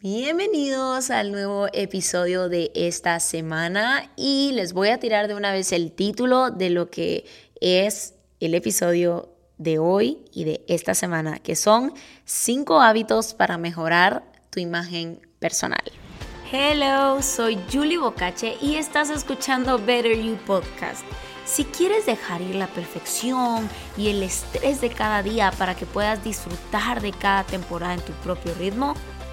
Bienvenidos al nuevo episodio de esta semana y les voy a tirar de una vez el título de lo que es el episodio de hoy y de esta semana, que son cinco hábitos para mejorar tu imagen personal. Hello, soy Julie Bocache y estás escuchando Better You Podcast. Si quieres dejar ir la perfección y el estrés de cada día para que puedas disfrutar de cada temporada en tu propio ritmo,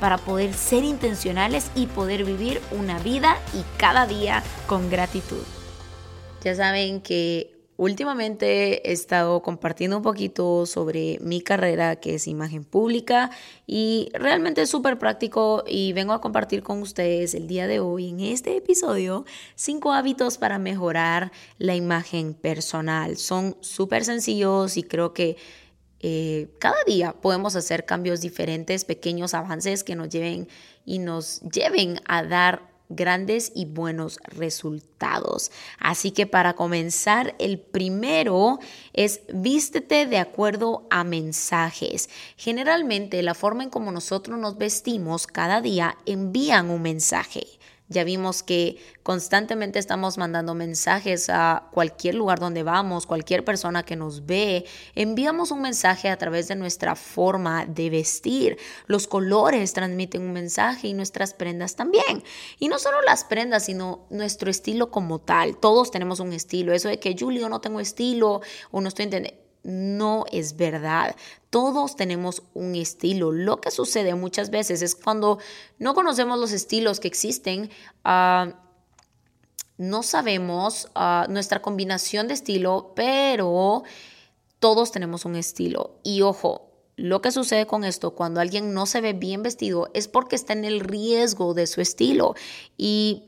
para poder ser intencionales y poder vivir una vida y cada día con gratitud. Ya saben que últimamente he estado compartiendo un poquito sobre mi carrera que es imagen pública y realmente es súper práctico y vengo a compartir con ustedes el día de hoy en este episodio cinco hábitos para mejorar la imagen personal. Son súper sencillos y creo que eh, cada día podemos hacer cambios diferentes, pequeños avances que nos lleven y nos lleven a dar grandes y buenos resultados. Así que para comenzar, el primero es vístete de acuerdo a mensajes. Generalmente la forma en como nosotros nos vestimos cada día envían un mensaje. Ya vimos que constantemente estamos mandando mensajes a cualquier lugar donde vamos, cualquier persona que nos ve. Enviamos un mensaje a través de nuestra forma de vestir. Los colores transmiten un mensaje y nuestras prendas también. Y no solo las prendas, sino nuestro estilo como tal. Todos tenemos un estilo. Eso de que Julio no tengo estilo o no estoy entendiendo no es verdad. Todos tenemos un estilo. Lo que sucede muchas veces es cuando no conocemos los estilos que existen, ah, no sabemos ah, nuestra combinación de estilo, pero todos tenemos un estilo. Y ojo, lo que sucede con esto cuando alguien no se ve bien vestido es porque está en el riesgo de su estilo. Y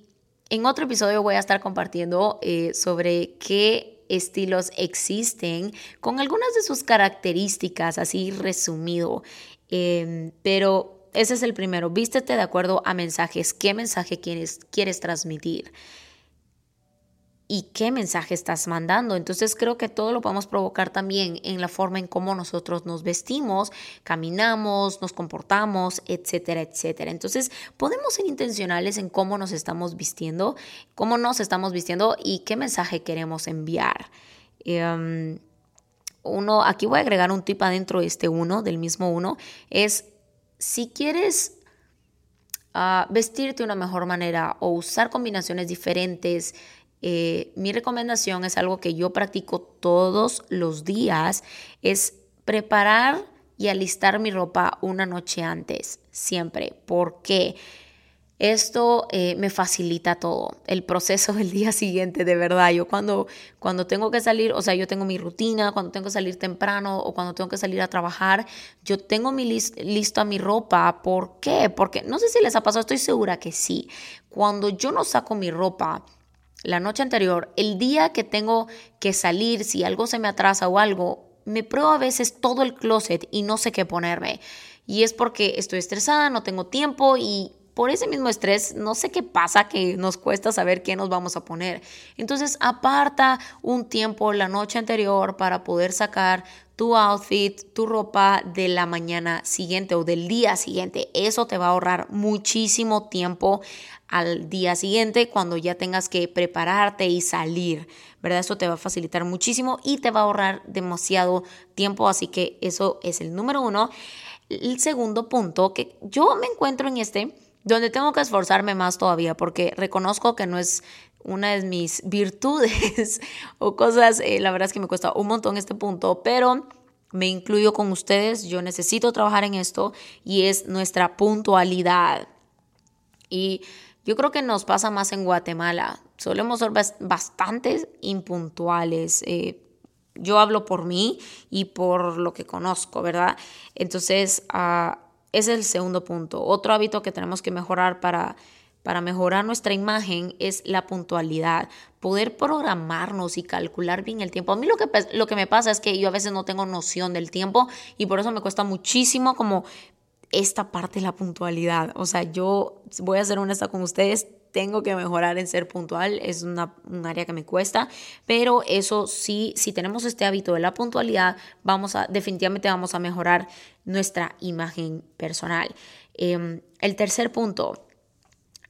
en otro episodio voy a estar compartiendo eh, sobre qué estilos existen con algunas de sus características, así resumido. Em, pero ese es el primero, vístete de acuerdo a mensajes. ¿Qué mensaje quieres, quieres transmitir? Y qué mensaje estás mandando. Entonces creo que todo lo podemos provocar también en la forma en cómo nosotros nos vestimos, caminamos, nos comportamos, etcétera, etcétera. Entonces podemos ser intencionales en cómo nos estamos vistiendo, cómo nos estamos vistiendo y qué mensaje queremos enviar. Em, uno, aquí voy a agregar un tip adentro de este uno, del mismo uno, es si quieres ah, vestirte de una mejor manera o usar combinaciones diferentes, eh, mi recomendación es algo que yo practico todos los días, es preparar y alistar mi ropa una noche antes, siempre. ¿Por qué? Esto eh, me facilita todo, el proceso del día siguiente, de verdad. Yo cuando, cuando tengo que salir, o sea, yo tengo mi rutina, cuando tengo que salir temprano o cuando tengo que salir a trabajar, yo tengo mi list, listo a mi ropa. ¿Por qué? Porque no sé si les ha pasado, estoy segura que sí. Cuando yo no saco mi ropa, la noche anterior, el día que tengo que salir, si algo se me atrasa o algo, me pruebo a veces todo el closet y no sé qué ponerme. Y es porque estoy estresada, no tengo tiempo y por ese mismo estrés, no sé qué pasa que nos cuesta saber qué nos vamos a poner. Entonces, aparta un tiempo la noche anterior para poder sacar tu outfit, tu ropa de la mañana siguiente o del día siguiente. Eso te va a ahorrar muchísimo tiempo al día siguiente cuando ya tengas que prepararte y salir, ¿verdad? Eso te va a facilitar muchísimo y te va a ahorrar demasiado tiempo, así que eso es el número uno. El segundo punto, que yo me encuentro en este, donde tengo que esforzarme más todavía, porque reconozco que no es una de mis virtudes o cosas, eh, la verdad es que me cuesta un montón este punto, pero me incluyo con ustedes, yo necesito trabajar en esto y es nuestra puntualidad. Y yo creo que nos pasa más en Guatemala. Solemos ser bastante impuntuales. Eh, yo hablo por mí y por lo que conozco, ¿verdad? Entonces, ah, ese es el segundo punto. Otro hábito que tenemos que mejorar para, para mejorar nuestra imagen es la puntualidad. Poder programarnos y calcular bien el tiempo. A mí lo que, lo que me pasa es que yo a veces no tengo noción del tiempo y por eso me cuesta muchísimo como esta parte la puntualidad. O sea, yo voy a ser honesta con ustedes, tengo que mejorar en ser puntual, es una, un área que me cuesta, pero eso sí, si tenemos este hábito de la puntualidad, vamos a, definitivamente vamos a mejorar nuestra imagen personal. Em, el tercer punto,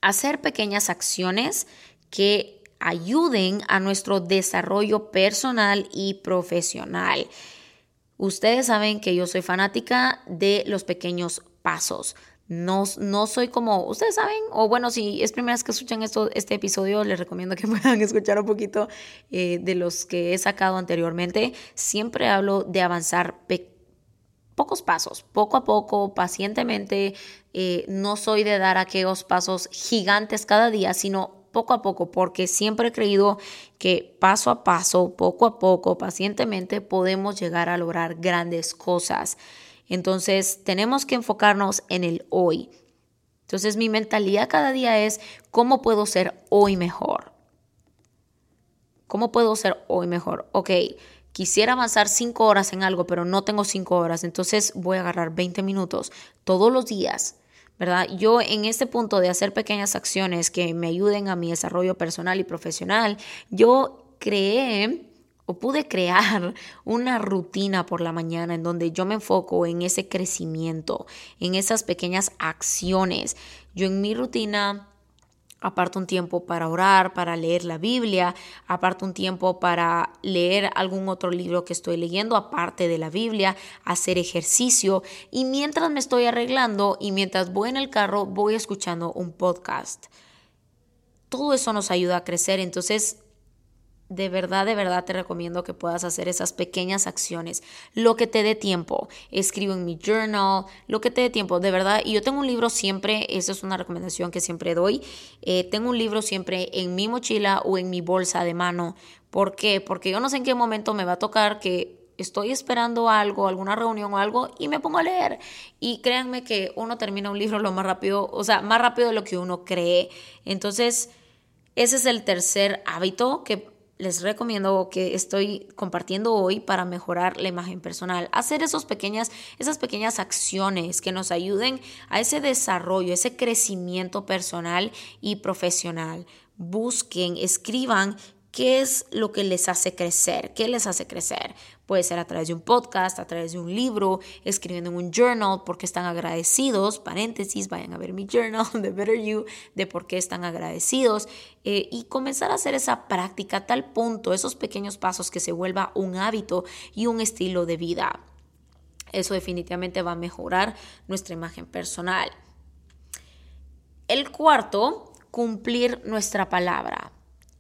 hacer pequeñas acciones que ayuden a nuestro desarrollo personal y profesional. Ustedes saben que yo soy fanática de los pequeños pasos. No, no soy como, ustedes saben, o bueno, si es primera vez que escuchan esto, este episodio, les recomiendo que puedan escuchar un poquito eh, de los que he sacado anteriormente. Siempre hablo de avanzar pocos pasos, poco a poco, pacientemente. Eh, no soy de dar aquellos pasos gigantes cada día, sino poco a poco, porque siempre he creído que paso a paso, poco a poco, pacientemente, podemos llegar a lograr grandes cosas. Entonces tenemos que enfocarnos en el hoy. Entonces mi mentalidad cada día es cómo puedo ser hoy mejor. ¿Cómo puedo ser hoy mejor? Ok, quisiera avanzar cinco horas en algo, pero no tengo cinco horas, entonces voy a agarrar 20 minutos todos los días. ¿verdad? Yo en este punto de hacer pequeñas acciones que me ayuden a mi desarrollo personal y profesional, yo creé o pude crear una rutina por la mañana en donde yo me enfoco en ese crecimiento, en esas pequeñas acciones. Yo en mi rutina aparto un tiempo para orar, para leer la Biblia, aparto un tiempo para leer algún otro libro que estoy leyendo, aparte de la Biblia, hacer ejercicio y mientras me estoy arreglando y mientras voy en el carro voy escuchando un podcast. Todo eso nos ayuda a crecer, entonces de verdad, de verdad te recomiendo que puedas hacer esas pequeñas acciones, lo que te dé tiempo. Escribo en mi journal, lo que te dé tiempo, de verdad. Y yo tengo un libro siempre, esa es una recomendación que siempre doy. Eh, tengo un libro siempre en mi mochila o en mi bolsa de mano. ¿Por qué? Porque yo no sé en qué momento me va a tocar que estoy esperando algo, alguna reunión o algo y me pongo a leer. Y créanme que uno termina un libro lo más rápido, o sea, más rápido de lo que uno cree. Entonces, ese es el tercer hábito que les recomiendo que estoy compartiendo hoy para mejorar la imagen personal. Hacer esos pequeñas, esas pequeñas acciones que nos ayuden a ese desarrollo, ese crecimiento personal y profesional. Busquen, escriban ¿Qué es lo que les hace crecer? ¿Qué les hace crecer? Puede ser a través de un podcast, a través de un libro, escribiendo en un journal porque están agradecidos, paréntesis, vayan a ver mi journal de Better You, de por qué están agradecidos eh, y comenzar a hacer esa práctica a tal punto, esos pequeños pasos que se vuelva un hábito y un estilo de vida. Eso definitivamente va a mejorar nuestra imagen personal. El cuarto, cumplir nuestra palabra.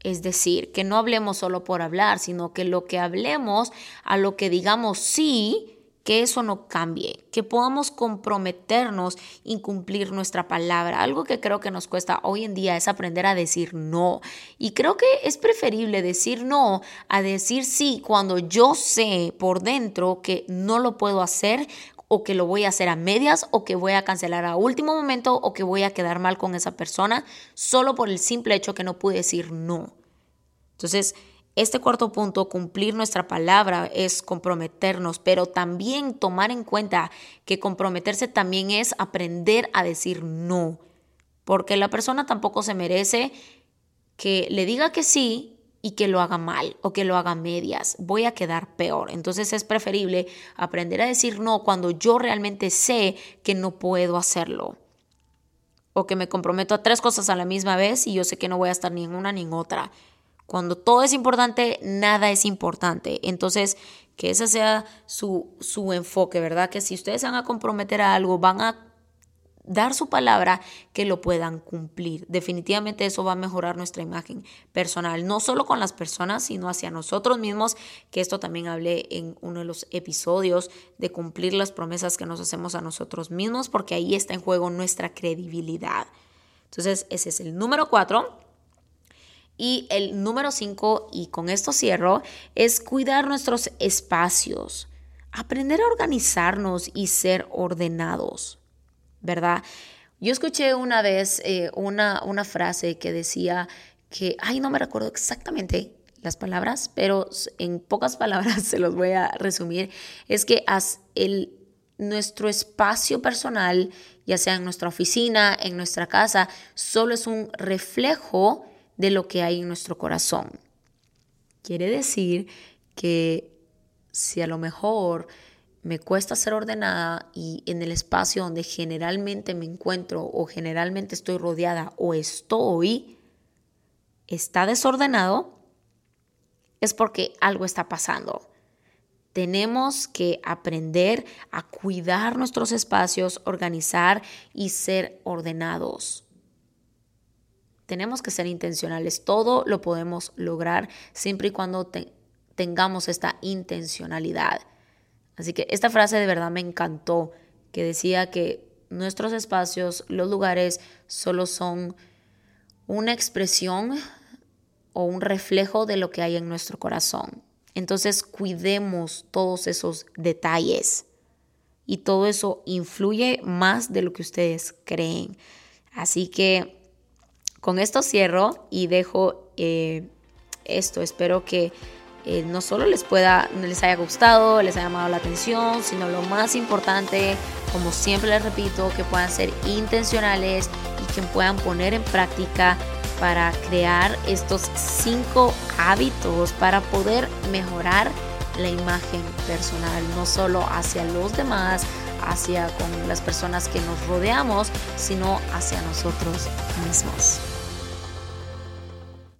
Es decir, que no hablemos solo por hablar, sino que lo que hablemos, a lo que digamos sí, que eso no cambie, que podamos comprometernos y cumplir nuestra palabra. Algo que creo que nos cuesta hoy en día es aprender a decir no. Y creo que es preferible decir no a decir sí cuando yo sé por dentro que no lo puedo hacer o que lo voy a hacer a medias o que voy a cancelar a último momento o que voy a quedar mal con esa persona solo por el simple hecho que no pude decir no. Entonces, este cuarto punto, cumplir nuestra palabra, es comprometernos, pero también tomar en cuenta que comprometerse también es aprender a decir no, porque la persona tampoco se merece que le diga que sí y que lo haga mal o que lo haga medias. Voy a quedar peor. Entonces es preferible aprender a decir no cuando yo realmente sé que no puedo hacerlo. O que me comprometo a tres cosas a la misma vez y yo sé que no voy a estar ni en una ni en otra. Cuando todo es importante, nada es importante. Entonces, que ese sea su, su enfoque, ¿verdad? Que si ustedes van a comprometer a algo, van a dar su palabra que lo puedan cumplir. Definitivamente eso va a mejorar nuestra imagen personal, no solo con las personas, sino hacia nosotros mismos, que esto también hablé en uno de los episodios de cumplir las promesas que nos hacemos a nosotros mismos, porque ahí está en juego nuestra credibilidad. Entonces, ese es el número cuatro. Y el número cinco, y con esto cierro, es cuidar nuestros espacios, aprender a organizarnos y ser ordenados. ¿Verdad? Yo escuché una vez eh, una, una frase que decía que, ay, no me recuerdo exactamente las palabras, pero en pocas palabras se los voy a resumir, es que nuestro espacio personal, ya sea en nuestra oficina, en nuestra casa, solo es un reflejo de lo que hay en nuestro corazón. Quiere decir que si a lo mejor me cuesta ser ordenada y en el espacio donde generalmente me encuentro o generalmente estoy rodeada o estoy, está desordenado, es porque algo está pasando. Tenemos que aprender a cuidar nuestros espacios, organizar y ser ordenados. Tenemos que ser intencionales. Todo lo podemos lograr siempre y cuando tengamos esta intencionalidad. Así que esta frase de verdad me encantó, que decía que nuestros espacios, los lugares, solo son una expresión o un reflejo de lo que hay en nuestro corazón. Entonces cuidemos todos esos detalles y todo eso influye más de lo que ustedes creen. Así que con esto cierro y dejo eh, esto. Espero que eh, no solo les pueda, les haya gustado, les haya llamado la atención, sino lo más importante, como siempre les repito, que puedan ser intencionales y que puedan poner en práctica para crear estos cinco hábitos para poder mejorar la imagen personal, no solo hacia los demás, hacia con las personas que nos rodeamos, sino hacia nosotros mismos.